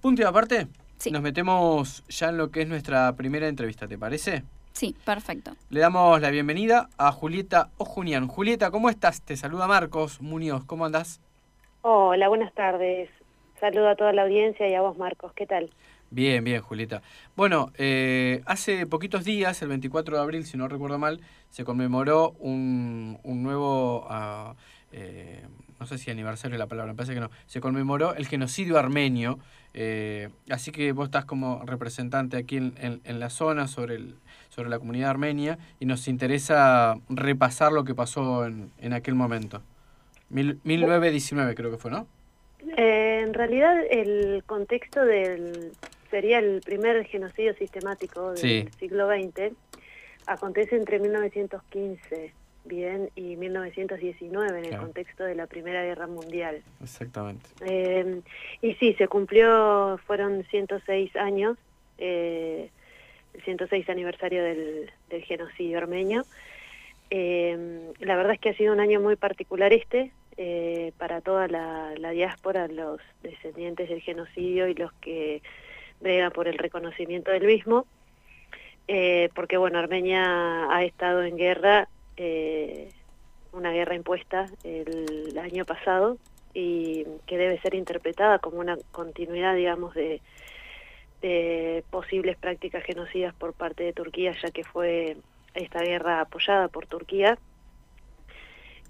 Punto y aparte, Sí. nos metemos ya en lo que es nuestra primera entrevista, ¿te parece? Sí, perfecto. Le damos la bienvenida a Julieta Ojunian. Julieta, ¿cómo estás? Te saluda Marcos Muñoz, ¿cómo andás? Hola, buenas tardes. Saludo a toda la audiencia y a vos, Marcos. ¿Qué tal? Bien, bien, Julieta. Bueno, eh, hace poquitos días, el 24 de abril, si no recuerdo mal, se conmemoró un, un nuevo, ah, eh, no sé si aniversario es la palabra, me parece que no, se conmemoró el genocidio armenio, eh, así que vos estás como representante aquí en, en- en la zona sobre, el, sobre la comunidad armenia y nos interesa repasar lo que pasó en, en aquel momento. Mil, 1919 creo que fue, ¿no? Eh, en realidad, el contexto del sería el primer genocidio sistemático del Sí. siglo XX. Acontece entre 1915, bien, y 1919 en el Claro. contexto de la Primera Guerra Mundial. Exactamente. Eh, y sí, se cumplió, fueron 106 años, eh, el 106 aniversario del, del genocidio armenio. Eh, la verdad es que ha sido un año muy particular este, eh, para toda la, la diáspora, los descendientes del genocidio y los que bregan por el reconocimiento del mismo, eh, porque bueno, Armenia ha estado en guerra, eh, una guerra impuesta el año pasado, y que debe ser interpretada como una continuidad, digamos, de, posibles prácticas genocidas por parte de Turquía, ya que fue esta guerra apoyada por Turquía,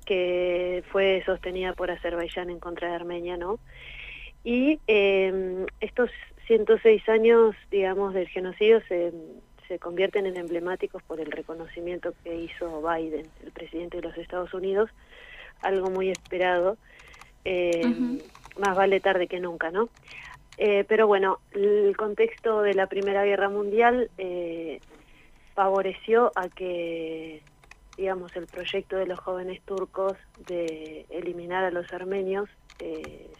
que fue sostenida por Azerbaiyán en contra de Armenia, ¿no? Y eh, estos 106 años, digamos, del genocidio se, se convierten en emblemáticos por el reconocimiento que hizo Biden, el presidente de los Estados Unidos, algo muy esperado, eh, más vale tarde que nunca, ¿no? Eh, pero bueno, el contexto de la Primera Guerra Mundial eh, favoreció a que, digamos, el proyecto de los jóvenes turcos de eliminar a los armenios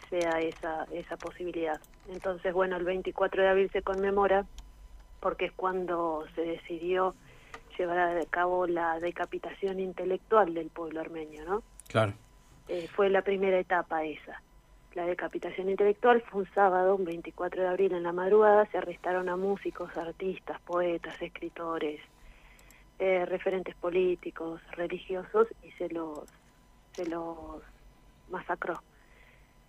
sea esa, esa posibilidad. Entonces, bueno, el 24 de abril se conmemora porque es cuando se decidió llevar a cabo la decapitación intelectual del pueblo armenio, ¿no? Claro. Eh, fue la primera etapa esa. La decapitación intelectual fue un sábado, un 24 de abril en la madrugada, se arrestaron a músicos, artistas, poetas, escritores, eh, referentes políticos, religiosos y se los, se los masacró.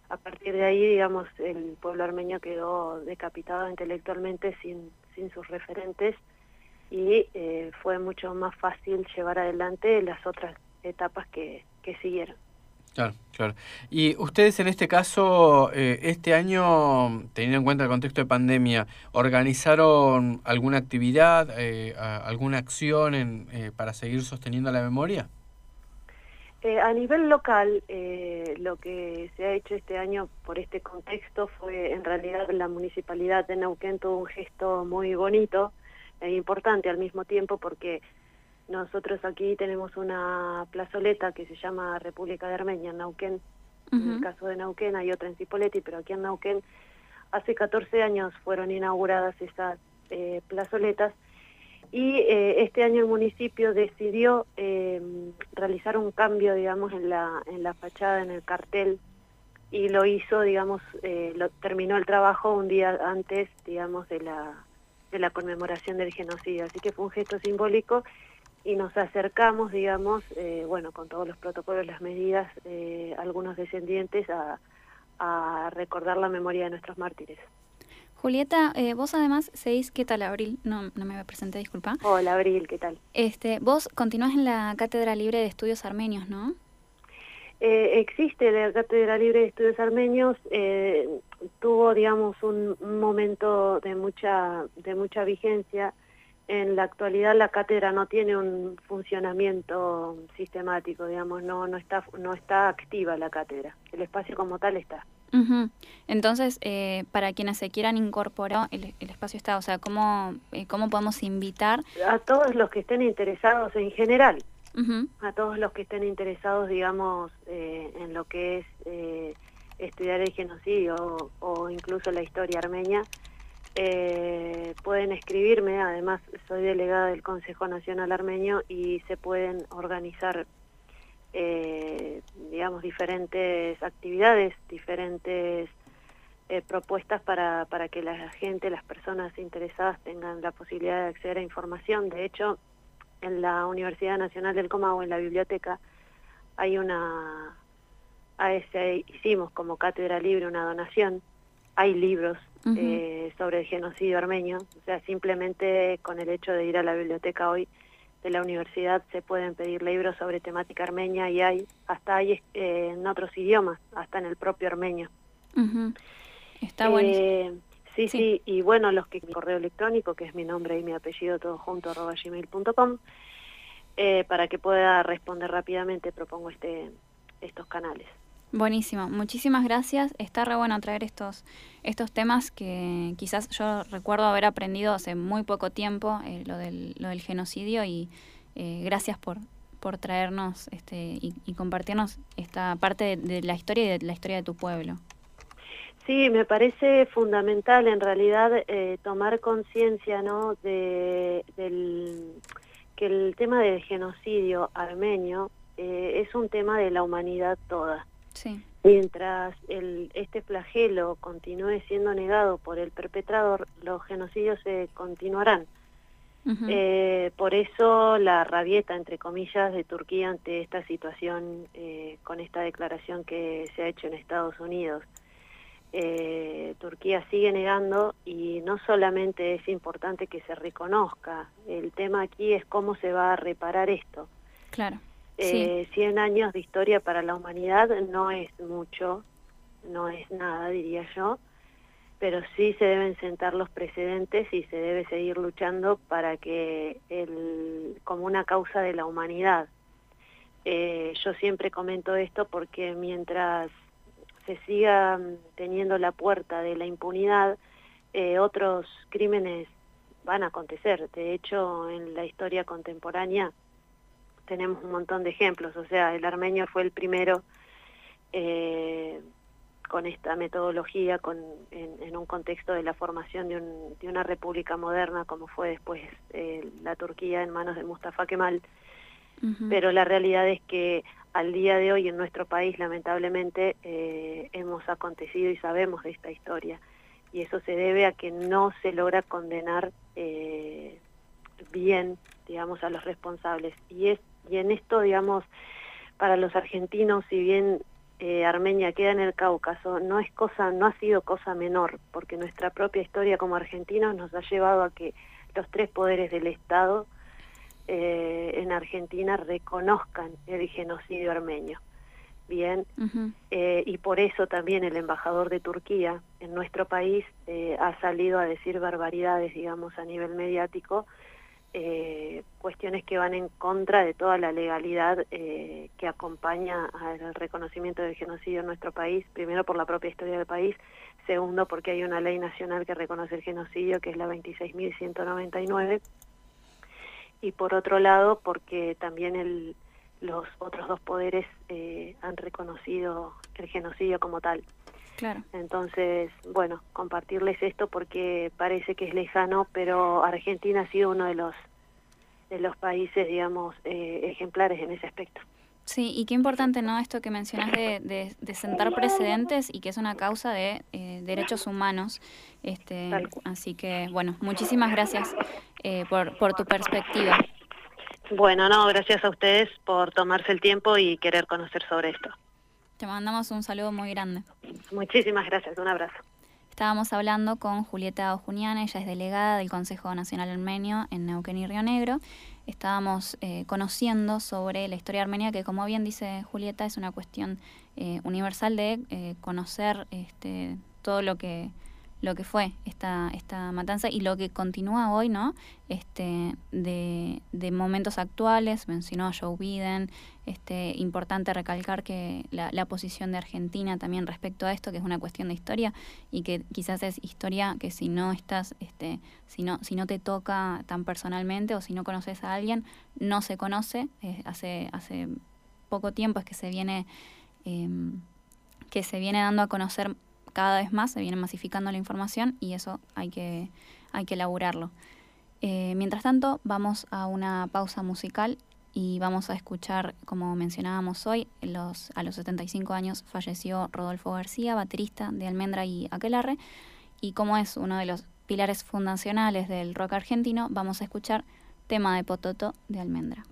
A partir de ahí, digamos, el pueblo armenio quedó decapitado intelectualmente sin, sin sus referentes y eh, fue mucho más fácil llevar adelante las otras etapas que, que siguieron. Claro, claro. Y ustedes en este caso, eh, este año, teniendo en cuenta el contexto de pandemia, ¿organizaron alguna actividad, eh, alguna acción en, eh, para seguir sosteniendo la memoria? Eh, a nivel local, eh, lo que se ha hecho este año por este contexto fue, en realidad, la municipalidad de Neuquén tuvo un gesto muy bonito e importante al mismo tiempo porque nosotros aquí tenemos una plazoleta que se llama República de Armenia en Neuquén. En el caso de Neuquén hay otra en Cipolletti, pero aquí en Neuquén hace 14 años fueron inauguradas estas eh, plazoletas y eh, este año el municipio decidió eh, realizar un cambio, digamos, en la, en la fachada, en el cartel, y lo hizo, digamos, eh, terminó el trabajo un día antes, digamos, de la, de la conmemoración del genocidio. Así que fue un gesto simbólico y nos acercamos, digamos, eh, bueno, con todos los protocolos, las medidas, algunos descendientes a, a recordar la memoria de nuestros mártires. Julieta, eh, vos además seguís, ¿qué tal, Abril? No, no me presenté, disculpa. Hola, Abril, ¿qué tal? Este, vos continuás en la Cátedra Libre de Estudios Armenios, ¿no? Eh, existe la Cátedra Libre de Estudios Armenios, eh, tuvo, digamos, un, un momento de mucha, de mucha vigencia. En la actualidad la cátedra no tiene un funcionamiento sistemático, digamos, no, no, está, no está activa la cátedra. El espacio como tal está. Ujú. Entonces, eh, para quienes se quieran incorporar, el, el espacio está, o sea, ¿cómo, eh, ¿cómo podemos invitar? A todos los que estén interesados en general, a todos los que estén interesados, digamos, eh, en lo que es eh, estudiar el genocidio o, o incluso la historia armenia, eh, pueden escribirme, además soy delegada del Consejo Nacional Armenio y se pueden organizar, eh, digamos, diferentes actividades, diferentes eh, propuestas para, para que la gente, las personas interesadas tengan la posibilidad de acceder a información. De hecho, en la Universidad Nacional del Comahue, en la biblioteca, hay una, a ese hicimos como cátedra libre una donación, hay libros eh, sobre el genocidio armenio, o sea, simplemente con el hecho de ir a la biblioteca hoy de la universidad se pueden pedir libros sobre temática armenia y hay, hasta hay eh, en otros idiomas, hasta en el propio armenio. Está bueno. Eh, sí, sí, y bueno, los que mi correo electrónico, que es mi nombre y mi apellido todo junto, arroba gmail.com, eh, para que pueda responder rápidamente, propongo este estos canales. Buenísimo, muchísimas gracias. Está re bueno traer estos, estos temas que quizás yo recuerdo haber aprendido hace muy poco tiempo, eh, lo, del, lo del genocidio, y eh, gracias por, por traernos este, y, compartirnos esta parte de, la historia y de la historia de tu pueblo. Sí, me parece fundamental en realidad eh, tomar conciencia ¿no? de, del, que el tema del genocidio armenio es un tema de la humanidad toda. Sí. Mientras el, este flagelo continúe siendo negado por el perpetrador, los genocidios se continuarán. eh, por eso la rabieta, entre comillas, de Turquía ante esta situación eh, con esta declaración que se ha hecho en Estados Unidos. Eh, Turquía sigue negando y no solamente es importante que se reconozca, el tema aquí es cómo se va a reparar esto. Claro. Eh, 100 años de historia para la humanidad no es mucho, no es nada, diría yo, pero sí se deben sentar los precedentes y se debe seguir luchando para que, el, como una causa de la humanidad, eh, yo siempre comento esto porque mientras se siga teniendo la puerta de la impunidad, eh, otros crímenes van a acontecer. De hecho, en la historia contemporánea, tenemos un montón de ejemplos, o sea, el armenio fue el primero eh, con esta metodología, con, en, un contexto de la formación de, un, de una república moderna, como fue después eh, la Turquía en manos de Mustafa Kemal. Pero la realidad es que al día de hoy en nuestro país, lamentablemente, eh, hemos acontecido y sabemos de esta historia. Y eso se debe a que no se logra condenar bien, digamos, a los responsables. Y es y en esto, digamos, para los argentinos, si bien eh, Armenia queda en el Cáucaso, no es cosa, no ha sido cosa menor, porque nuestra propia historia como argentinos nos ha llevado a que los tres poderes del Estado eh, en Argentina reconozcan el genocidio armenio. Bien, eh, y por eso también el embajador de Turquía en nuestro país ha salido a decir barbaridades, digamos, a nivel mediático, eh, cuestiones que van en contra de toda la legalidad eh, que acompaña al reconocimiento del genocidio en nuestro país, primero por la propia historia del país, segundo porque hay una ley nacional que reconoce el genocidio, que es la 26.199, y por otro lado porque también el, los otros dos poderes eh, han reconocido el genocidio como tal. Claro. Entonces, bueno, compartirles esto porque parece que es lejano, pero Argentina ha sido uno de los de los países, digamos, eh, ejemplares en ese aspecto. Sí, y qué importante, ¿no? Esto que mencionas de, de, sentar precedentes y que es una causa de eh, derechos humanos. Este, así que, bueno, muchísimas gracias eh, por, por tu perspectiva. Bueno, no, gracias a ustedes por tomarse el tiempo y querer conocer sobre esto. Te mandamos un saludo muy grande. Muchísimas gracias, un abrazo. Estábamos hablando con Julieta Ojuniana, ella es delegada del Consejo Nacional Armenio en Neuquén y Río Negro. Estábamos eh, conociendo sobre la historia armenia, que como bien dice Julieta, es una cuestión eh, universal de eh, conocer este, todo lo que lo que fue esta, esta matanza y lo que continúa hoy, ¿no? Este, de, de momentos actuales, mencionó a Joe Biden, este, importante recalcar que la, la, posición de Argentina también respecto a esto, que es una cuestión de historia, y que quizás es historia que si no estás, este, si no, si no te toca tan personalmente o si no conoces a alguien, no se conoce. hace, hace poco tiempo es que se viene, em, que se viene dando a conocer cada vez más, se viene masificando la información y eso hay que, hay que elaborarlo. Eh, mientras tanto, vamos a una pausa musical y vamos a escuchar, como mencionábamos hoy, los, a los 75 años falleció Rodolfo García, baterista de Almendra y Aquelarre, y como es uno de los pilares fundacionales del rock argentino, vamos a escuchar tema de Pototo de Almendra.